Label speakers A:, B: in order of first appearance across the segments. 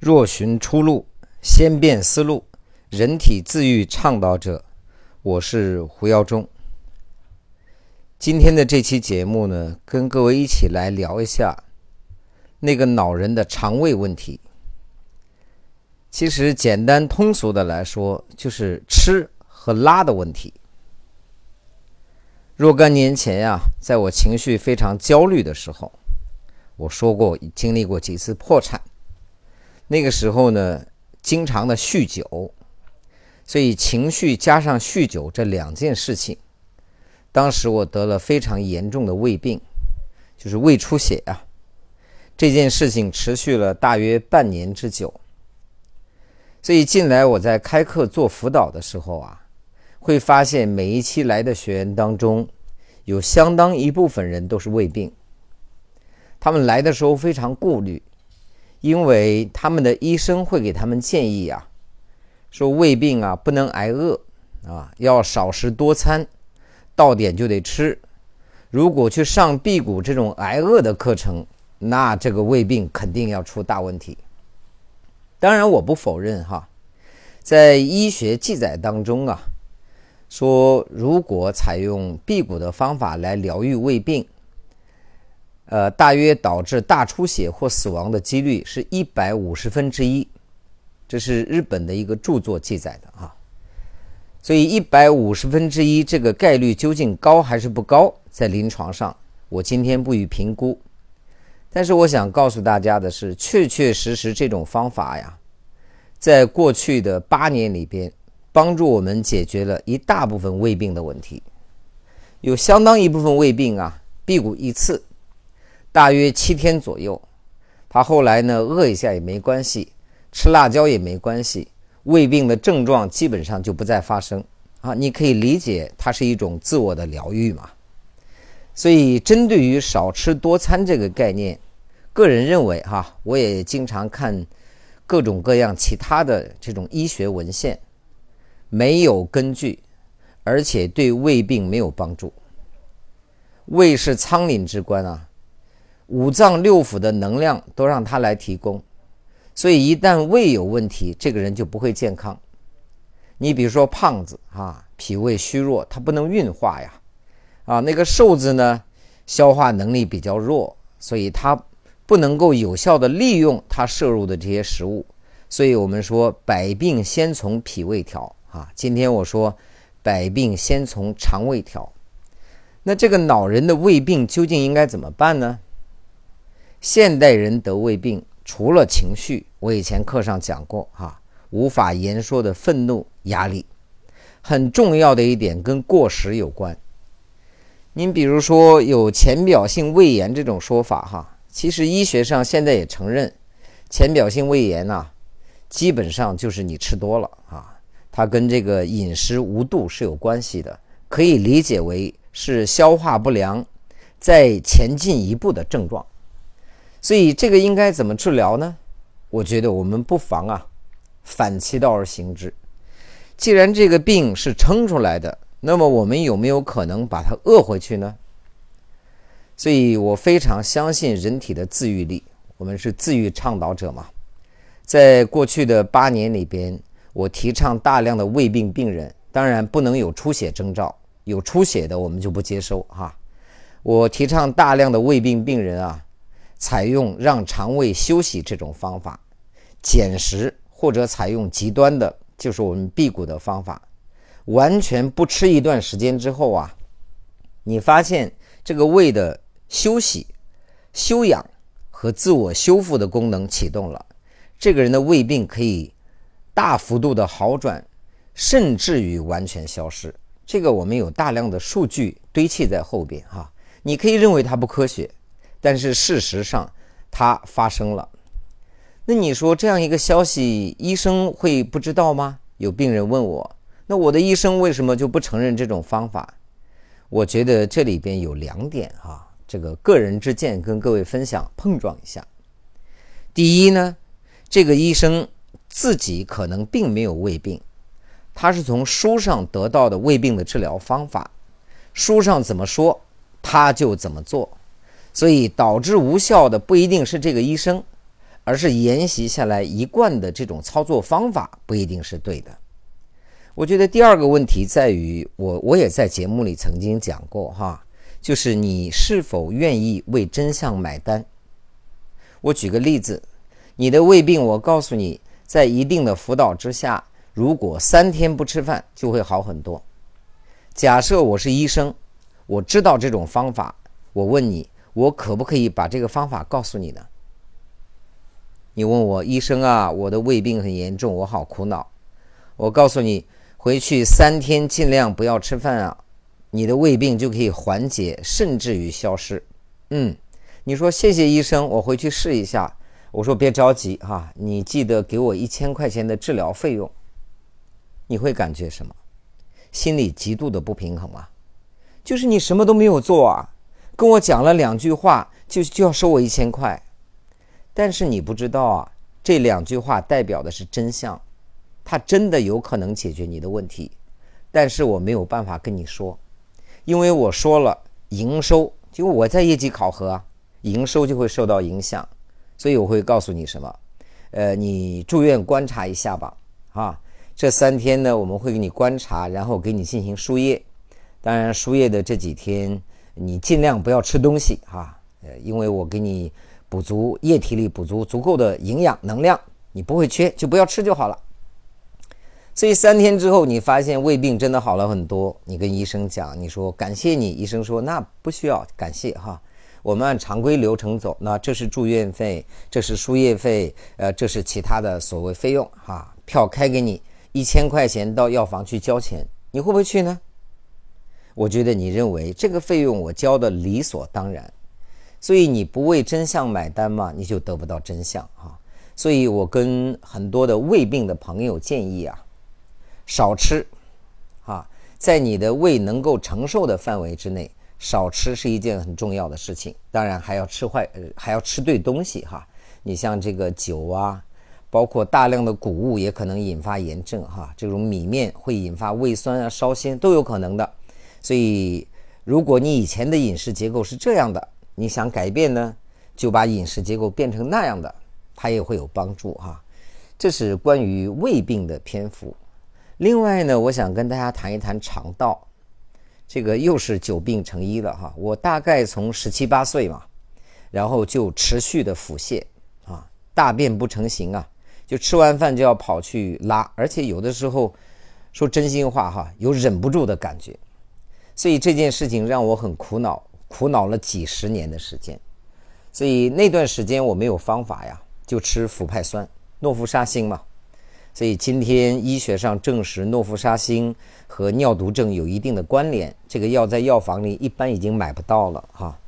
A: 若寻出路，先变思路。人体自愈倡导者，我是胡耀中。今天的这期节目呢，跟各位一起来聊一下那个恼人的肠胃问题。其实简单通俗的来说，就是吃和拉的问题。若干年前呀，在我情绪非常焦虑的时候，我说过经历过几次破产。那个时候呢，经常的酗酒，所以情绪加上酗酒这两件事情，当时我得了非常严重的胃病，就是胃出血啊。这件事情持续了大约半年之久。所以近来我在开课做辅导的时候啊，会发现每一期来的学员当中，有相当一部分人都是胃病。他们来的时候非常顾虑。因为他们的医生会给他们建议啊，说胃病啊不能挨饿啊，要少食多餐，到点就得吃。如果去上辟谷这种挨饿的课程，那这个胃病肯定要出大问题。当然，我不否认哈，在医学记载当中啊，说如果采用辟谷的方法来疗愈胃病。呃，大约导致大出血或死亡的几率是一百五十分之一，这是日本的一个著作记载的啊。所以一百五十分之一这个概率究竟高还是不高，在临床上我今天不予评估。但是我想告诉大家的是，确确实实这种方法呀，在过去的八年里边，帮助我们解决了一大部分胃病的问题，有相当一部分胃病啊，辟谷一次。大约七天左右，他后来呢饿一下也没关系，吃辣椒也没关系，胃病的症状基本上就不再发生啊。你可以理解它是一种自我的疗愈嘛。所以，针对于少吃多餐这个概念，个人认为哈，我也经常看各种各样其他的这种医学文献，没有根据，而且对胃病没有帮助。胃是仓廪之官啊。五脏六腑的能量都让他来提供，所以一旦胃有问题，这个人就不会健康。你比如说胖子啊，脾胃虚弱，他不能运化呀，啊，那个瘦子呢，消化能力比较弱，所以他不能够有效的利用他摄入的这些食物。所以我们说百病先从脾胃调啊，今天我说百病先从肠胃调。那这个恼人的胃病究竟应该怎么办呢？现代人得胃病，除了情绪，我以前课上讲过哈，无法言说的愤怒、压力，很重要的一点跟过食有关。您比如说有浅表性胃炎这种说法哈，其实医学上现在也承认，浅表性胃炎呐，基本上就是你吃多了啊，它跟这个饮食无度是有关系的，可以理解为是消化不良再前进一步的症状。所以这个应该怎么治疗呢？我觉得我们不妨啊，反其道而行之。既然这个病是撑出来的，那么我们有没有可能把它饿回去呢？所以我非常相信人体的自愈力。我们是自愈倡导者嘛，在过去的八年里边，我提倡大量的胃病病人，当然不能有出血征兆，有出血的我们就不接收哈。我提倡大量的胃病病人啊。采用让肠胃休息这种方法，减食或者采用极端的，就是我们辟谷的方法，完全不吃一段时间之后啊，你发现这个胃的休息、休养和自我修复的功能启动了，这个人的胃病可以大幅度的好转，甚至于完全消失。这个我们有大量的数据堆砌在后边哈，你可以认为它不科学。但是事实上，它发生了。那你说这样一个消息，医生会不知道吗？有病人问我，那我的医生为什么就不承认这种方法？我觉得这里边有两点啊，这个个人之见跟各位分享碰撞一下。第一呢，这个医生自己可能并没有胃病，他是从书上得到的胃病的治疗方法，书上怎么说他就怎么做。所以导致无效的不一定是这个医生，而是沿袭下来一贯的这种操作方法不一定是对的。我觉得第二个问题在于，我我也在节目里曾经讲过哈，就是你是否愿意为真相买单。我举个例子，你的胃病，我告诉你，在一定的辅导之下，如果三天不吃饭就会好很多。假设我是医生，我知道这种方法，我问你，我可不可以把这个方法告诉你呢？你问我，医生啊，我的胃病很严重，我好苦恼。我告诉你，回去三天尽量不要吃饭啊，你的胃病就可以缓解，甚至于消失。嗯。你说谢谢医生，我回去试一下。我说别着急哈，你记得给我一千块钱的治疗费用。你会感觉什么？心里极度的不平衡啊！就是你什么都没有做啊，跟我讲了两句话就就要收我一千块，但是你不知道啊，这两句话代表的是真相，它真的有可能解决你的问题，但是我没有办法跟你说，因为我说了营收，就我在业绩考核。营收就会受到影响，所以我会告诉你什么？呃，你住院观察一下吧。啊，这三天呢，我们会给你观察，然后给你进行输液。当然，输液的这几天，你尽量不要吃东西啊。呃，因为我给你补足液体里补足足够的营养能量，你不会缺，就不要吃就好了。所以三天之后，你发现胃病真的好了很多，你跟医生讲，你说感谢你，医生说那不需要感谢哈。我们按常规流程走，那这是住院费，这是输液费，呃，这是其他的所谓费用哈。票开给你一千块钱，到药房去交钱，你会不会去呢？我觉得你认为这个费用我交的理所当然，所以你不为真相买单嘛，你就得不到真相哈。所以我跟很多的胃病的朋友建议啊，少吃，啊，在你的胃能够承受的范围之内。少吃是一件很重要的事情，当然还要吃坏，还要吃对东西哈。你像这个酒啊，包括大量的谷物也可能引发炎症哈。这种米面会引发胃酸啊、烧心都有可能的。所以，如果你以前的饮食结构是这样的，你想改变呢，就把饮食结构变成那样的，它也会有帮助哈。这是关于胃病的篇幅。另外呢，我想跟大家谈一谈肠道。这个又是久病成医了哈！我大概从十七八岁嘛，然后就持续的腹泻啊，大便不成形啊，就吃完饭就要跑去拉，而且有的时候说真心话哈，有忍不住的感觉，所以这件事情让我很苦恼，苦恼了几十年的时间。所以那段时间我没有方法呀，就吃氟派酸、诺氟沙星嘛。所以今天医学上证实诺氟沙星和尿毒症有一定的关联，这个药在药房里一般已经买不到了哈。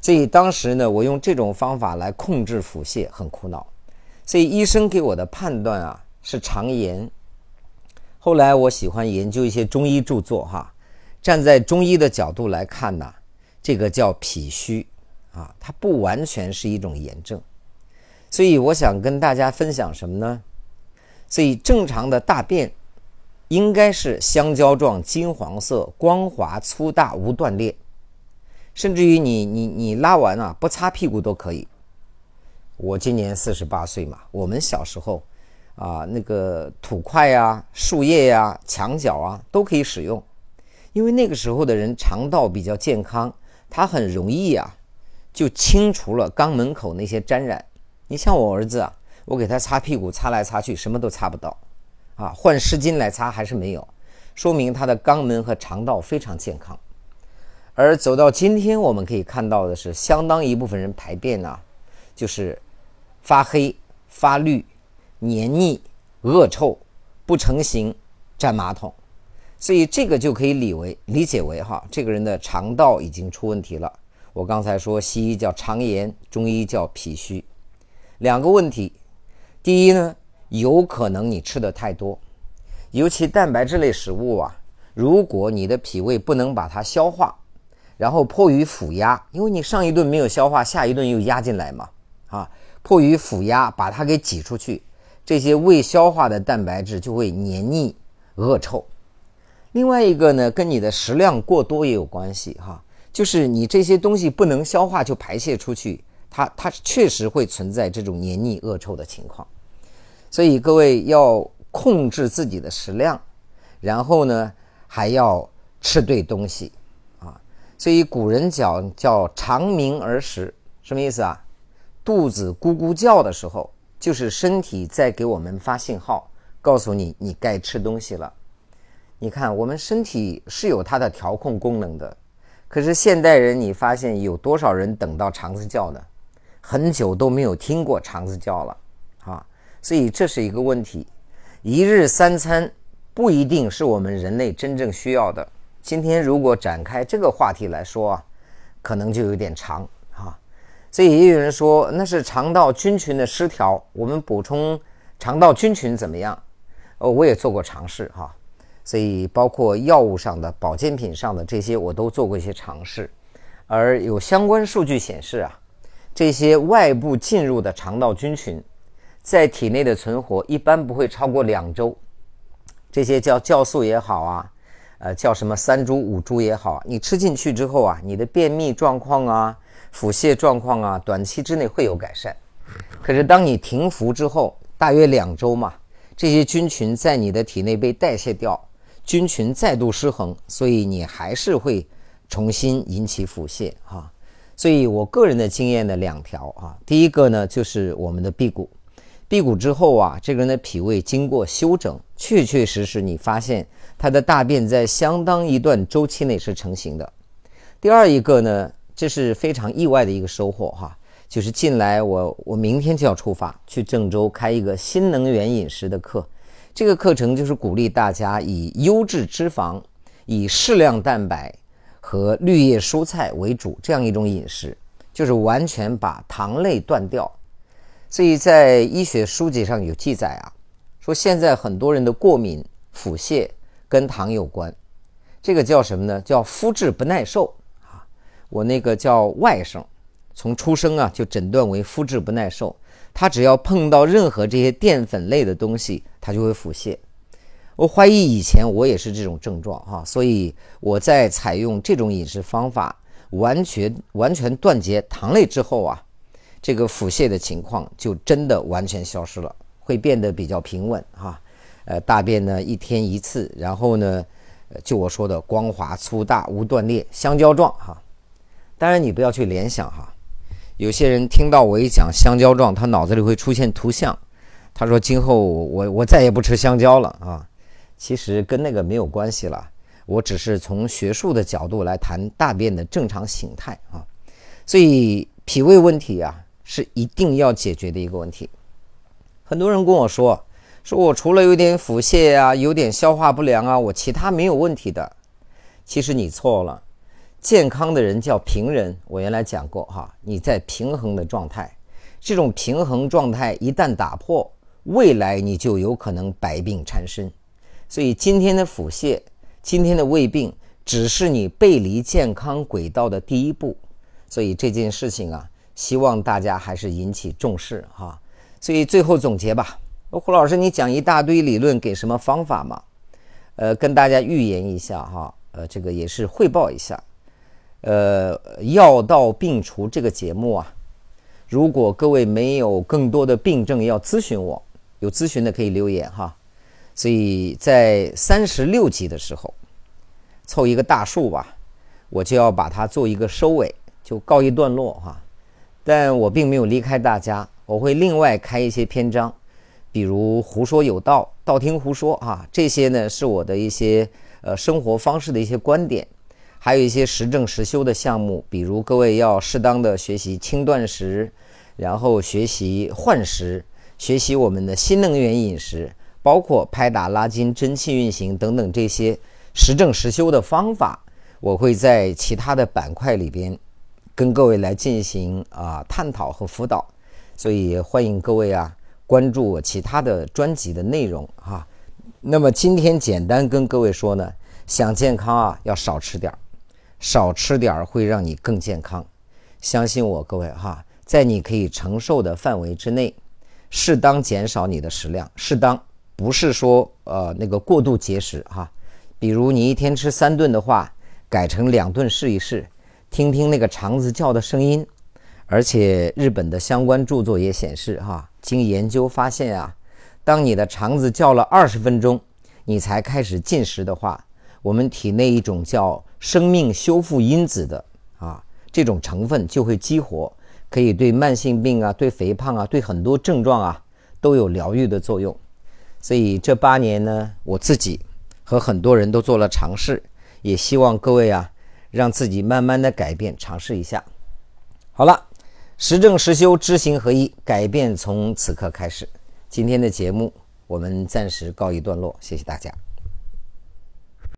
A: 所以当时呢，我用这种方法来控制腹泻，很苦恼。所以医生给我的判断啊是肠炎。后来我喜欢研究一些中医著作哈，站在中医的角度来看呢，这个叫脾虚啊，它不完全是一种炎症。所以我想跟大家分享什么呢？所以正常的大便应该是香蕉状、金黄色、光滑、粗大、无断裂，甚至于你你你拉完啊不擦屁股都可以。我今年四十八岁嘛，我们小时候啊那个土块呀、树叶呀、墙角啊都可以使用，因为那个时候的人肠道比较健康，他很容易啊就清除了肛门口那些沾染。你像我儿子啊。我给他擦屁股，擦来擦去，什么都擦不到，啊，换湿巾来擦还是没有，说明他的肛门和肠道非常健康。而走到今天，我们可以看到的是，相当一部分人排便呢，就是发黑、发绿、黏腻、恶臭、不成形、粘马桶，所以这个就可以理为理解为哈，这个人的肠道已经出问题了。我刚才说西医叫肠炎，中医叫脾虚，两个问题。第一呢，有可能你吃的太多，尤其蛋白质类食物啊，如果你的脾胃不能把它消化，然后迫于腹压，因为你上一顿没有消化，下一顿又压进来嘛，啊，迫于腹压把它给挤出去，这些未消化的蛋白质就会黏腻、恶臭。另外一个呢，跟你的食量过多也有关系哈，就是你这些东西不能消化就排泄出去，它它确实会存在这种黏腻恶臭的情况。所以各位要控制自己的食量，然后呢还要吃对东西啊。所以古人讲叫长鸣而食，什么意思啊？肚子咕咕叫的时候，就是身体在给我们发信号，告诉你你该吃东西了。你看，我们身体是有它的调控功能的，可是现代人，你发现有多少人等到肠子叫呢？很久都没有听过肠子叫了啊！所以这是一个问题。一日三餐不一定是我们人类真正需要的。今天如果展开这个话题来说啊，可能就有点长啊。所以也有人说那是肠道菌群的失调，我们补充肠道菌群怎么样？哦，我也做过尝试哈。所以，包括药物上的、保健品上的这些，我都做过一些尝试，而有相关数据显示啊，这些外部进入的肠道菌群，在体内的存活一般不会超过两周。这些叫酵素也好啊，呃，叫什么三株、五株也好，你吃进去之后啊，你的便秘状况啊、腹泻状况啊，短期之内会有改善。可是当你停服之后，大约两周嘛，这些菌群在你的体内被代谢掉。菌群再度失衡，所以你还是会重新引起腹泻哈。所以我个人的经验呢，两条啊。第一个呢，就是我们的辟谷，辟谷之后啊，这个人的脾胃经过休整，确确实实你发现他的大便在相当一段周期内是成型的。第二一个呢，这是非常意外的一个收获哈，就是近来我我明天就要出发去郑州开一个新能源饮食的课。这个课程就是鼓励大家以优质脂肪、以适量蛋白和绿叶蔬菜为主，这样一种饮食，就是完全把糖类断掉。所以在医学书籍上有记载啊，说现在很多人的过敏、腹泻跟糖有关。这个叫什么呢？叫肤质不耐受啊。我那个叫外甥，从出生啊就诊断为肤质不耐受。他只要碰到任何这些淀粉类的东西，他就会腹泻。我怀疑以前我也是这种症状哈，所以我在采用这种饮食方法，完全完全断绝糖类之后啊，这个腹泻的情况就真的完全消失了，会变得比较平稳哈。呃，大便呢一天一次，然后呢，就我说的光滑粗大无断裂，香蕉状哈。当然你不要去联想哈。有些人听到我一讲香蕉状，他脑子里会出现图像。他说：“今后我我再也不吃香蕉了啊！”其实跟那个没有关系了。我只是从学术的角度来谈大便的正常形态啊。所以脾胃问题啊是一定要解决的一个问题。很多人跟我说：“说我除了有点腹泻啊，有点消化不良啊，我其他没有问题的。”其实你错了。健康的人叫平人，我原来讲过哈，你在平衡的状态，这种平衡状态一旦打破，未来你就有可能百病缠身。所以今天的腹泻，今天的胃病，只是你背离健康轨道的第一步。所以这件事情啊，希望大家还是引起重视哈。所以最后总结吧，胡老师，你讲一大堆理论，给什么方法嘛？呃，跟大家预言一下哈，呃，这个也是汇报一下。呃，药到病除这个节目啊，如果各位没有更多的病症要咨询我，有咨询的可以留言哈。所以在三十六集的时候，凑一个大数吧，我就要把它做一个收尾，就告一段落哈。但我并没有离开大家，我会另外开一些篇章，比如胡说有道、道听途说啊，这些呢是我的一些呃生活方式的一些观点。还有一些实证实修的项目，比如各位要适当的学习轻断食，然后学习换食，学习我们的新能源饮食，包括拍打拉筋、真气运行等等这些实证实修的方法，我会在其他的板块里边跟各位来进行啊探讨和辅导，所以欢迎各位啊关注我其他的专辑的内容哈。那么今天简单跟各位说呢，想健康啊要少吃点儿。少吃点儿会让你更健康，相信我，各位哈，在你可以承受的范围之内，适当减少你的食量，适当不是说呃那个过度节食哈。比如你一天吃三顿的话，改成两顿试一试，听听那个肠子叫的声音，而且日本的相关著作也显示，哈，经研究发现啊，当你的肠子叫了二十分钟，你才开始进食的话，我们体内一种叫生命修复因子的啊这种成分就会激活，可以对慢性病啊、对肥胖啊、对很多症状啊都有疗愈的作用。所以这八年呢，我自己和很多人都做了尝试，也希望各位啊，让自己慢慢的改变，尝试一下。好了。实证实修，知行合一，改变从此刻开始。今天的节目我们暂时告一段落，谢谢大家。